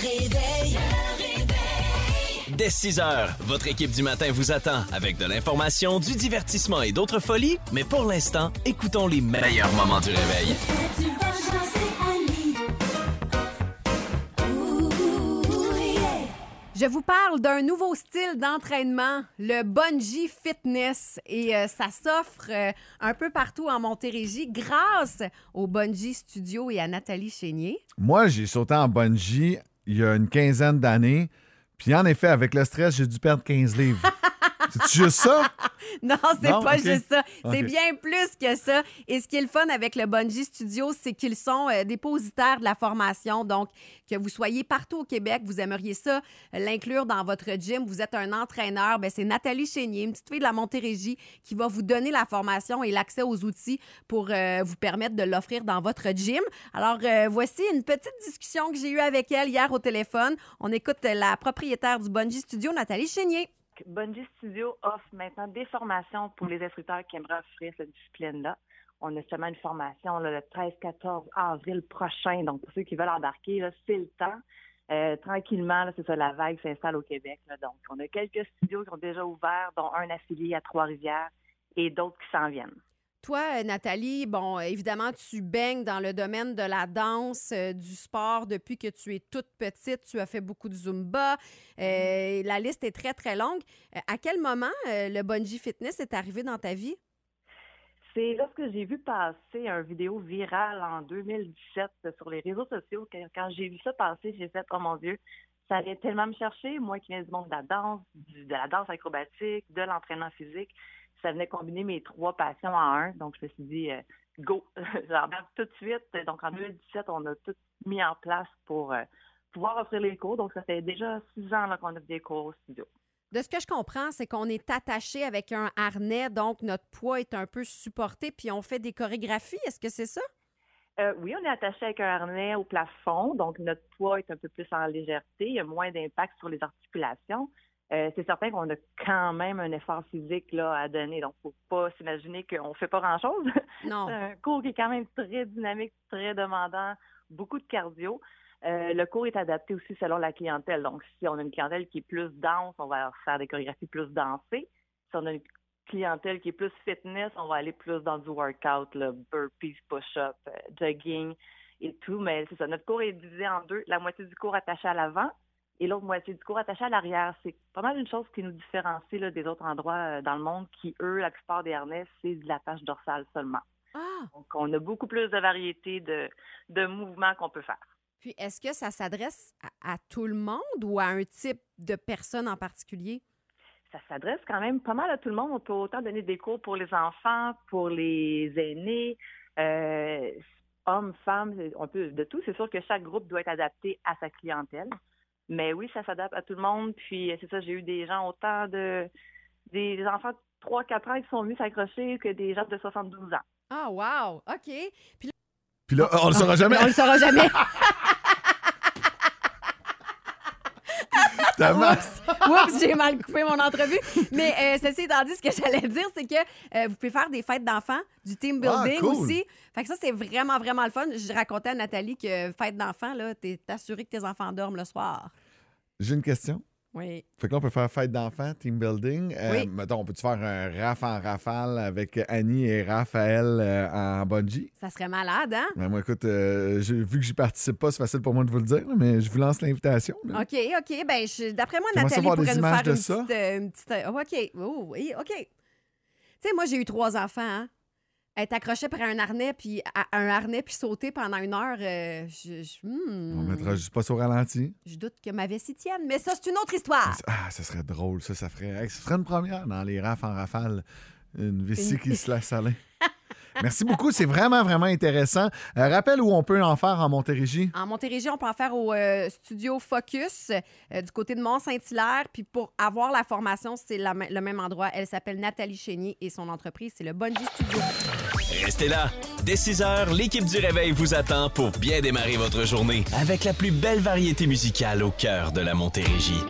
réveil. Dès 6 heures, votre équipe du matin vous attend avec de l'information, du divertissement et d'autres folies. Mais pour l'instant, écoutons les meilleurs moments du réveil. Je vous parle d'un nouveau style d'entraînement, le bungee fitness. Et euh, ça s'offre euh, un peu partout en Montérégie grâce au Bungee Studio et à Nathalie Chénier. Moi, j'ai sauté en bungee il y a une quinzaine d'années. Puis en effet, avec le stress, j'ai dû perdre 15 livres. C'est juste ça? Non, c'est pas juste ça. C'est bien plus que ça. Et ce qui est le fun avec le Bungee Studio, c'est qu'ils sont euh, dépositaires de la formation. Donc, que vous soyez partout au Québec, vous aimeriez ça, euh, l'inclure dans votre gym. Vous êtes un entraîneur. Ben, c'est Nathalie Chénier, une petite fille de la Montérégie, qui va vous donner la formation et l'accès aux outils pour euh, vous permettre de l'offrir dans votre gym. Alors, euh, voici une petite discussion que j'ai eue avec elle hier au téléphone. On écoute la propriétaire du Bungee Studio, Nathalie Chénier. Bungee Studio offre maintenant des formations pour les instructeurs qui aimeraient offrir cette discipline-là. On a seulement une formation le 13-14 avril prochain. Donc, pour ceux qui veulent embarquer, c'est le temps. Euh, tranquillement, c'est ça, la vague s'installe au Québec. Donc, on a quelques studios qui ont déjà ouvert, dont un affilié à Trois-Rivières et d'autres qui s'en viennent. Toi, euh, Nathalie, bon, euh, évidemment, tu baignes dans le domaine de la danse, euh, du sport depuis que tu es toute petite. Tu as fait beaucoup de Zumba. Euh, la liste est très, très longue. Euh, à quel moment le bungee fitness est arrivé dans ta vie? C'est lorsque j'ai vu passer un vidéo virale en 2017 sur les réseaux sociaux. Quand j'ai vu ça passer, j'ai fait, oh mon Dieu, ça allait tellement me chercher. Moi qui viens du monde de la danse, du- de la danse acrobatique, de l'entraînement physique, ça venait combiner mes trois passions en un. Donc, je me suis dit, euh, go, j'embarque tout de suite. Donc, en 2017, on a tout mis en place pour euh, pouvoir offrir les cours. Donc, ça fait déjà six ans qu'on offre des cours au studio. De ce que je comprends, c'est qu'on est attaché avec un harnais, donc notre poids est un peu supporté, puis on fait des chorégraphies. Est-ce que c'est ça? Euh, oui, on est attaché avec un harnais au plafond, donc notre poids est un peu plus en légèreté, il y a moins d'impact sur les articulations. Euh, c'est certain qu'on a quand même un effort physique là, à donner, donc faut pas s'imaginer qu'on fait pas grand-chose. Non. C'est un cours qui est quand même très dynamique, très demandant, beaucoup de cardio. Euh, le cours est adapté aussi selon la clientèle. Donc, si on a une clientèle qui est plus dense, on va faire des chorégraphies plus dansées. Si on a une clientèle qui est plus fitness, on va aller plus dans du workout, là, burpees, push-up, euh, jogging et tout. Mais c'est ça, notre cours est divisé en deux. La moitié du cours attaché à l'avant et l'autre moitié du cours attaché à l'arrière. C'est pas mal une chose qui nous différencie là, des autres endroits euh, dans le monde qui, eux, la plupart des harnais, c'est de la tâche dorsale seulement. Ah! Donc, on a beaucoup plus de variété de, de mouvements qu'on peut faire. Puis est-ce que ça s'adresse à, à tout le monde ou à un type de personne en particulier? Ça s'adresse quand même pas mal à tout le monde. On peut autant donner des cours pour les enfants, pour les aînés, euh, hommes, femmes, on peut de tout. C'est sûr que chaque groupe doit être adapté à sa clientèle. Mais oui, ça s'adapte à tout le monde. Puis c'est ça, j'ai eu des gens autant de des enfants de 3-4 ans qui sont venus s'accrocher que des gens de 72 ans. Ah, wow! OK. Puis Puis là, on le saura jamais. on le saura jamais. Oups, j'ai mal coupé mon entrevue. Mais euh, ceci étant dit, ce que j'allais dire, c'est que euh, vous pouvez faire des fêtes d'enfants, du team Ah, building cool. aussi. Fait que ça, c'est vraiment, vraiment le fun. Je racontais à Nathalie que fête d'enfants, là, t'es assuré que tes enfants dorment le soir. J'ai une question. Oui. Fait que là, on peut faire fête d'enfants, team building. Euh, Oui. Mettons, on peut-tu faire un raf en rafale avec Annie et Raphaël euh, en bungee? Ça serait malade, hein? Ben, moi, écoute, euh, vu que j'y participe pas, c'est facile pour moi de vous le dire, mais je vous lance l'invitation. là. OK, OK. Ben, je- d'après moi, J'aimerais Nathalie des pourrait nous images faire de une ça. petite, euh, une petite, OK. Oh, oui, OK. Tu sais, moi, j'ai eu trois enfants, hein? Être accroché par un harnais, puis à- un harnais, puis sauter pendant une heure, euh, je, je- hmm. On mettra juste pas sur ralenti. Je doute que ma vessie tienne, mais ça, c'est une autre histoire. Ah, ça serait drôle, ça, ça ferait. hey, ça ferait une première dans les rafs en rafale. Une vessie Une- qui se laisse aller. Merci beaucoup, c'est vraiment, vraiment intéressant. Euh, rappelle où on peut en faire en Montérégie. En Montérégie, on peut en faire au euh, studio Focus euh, du côté de Mont-Saint-Hilaire. Puis pour avoir la formation, c'est le même endroit. Elle s'appelle Nathalie Chénier et son entreprise, c'est le Bungee Studio. Restez là. Dès 6 heures, l'équipe du Réveil vous attend pour bien démarrer votre journée avec la plus belle variété musicale au cœur de la Montérégie.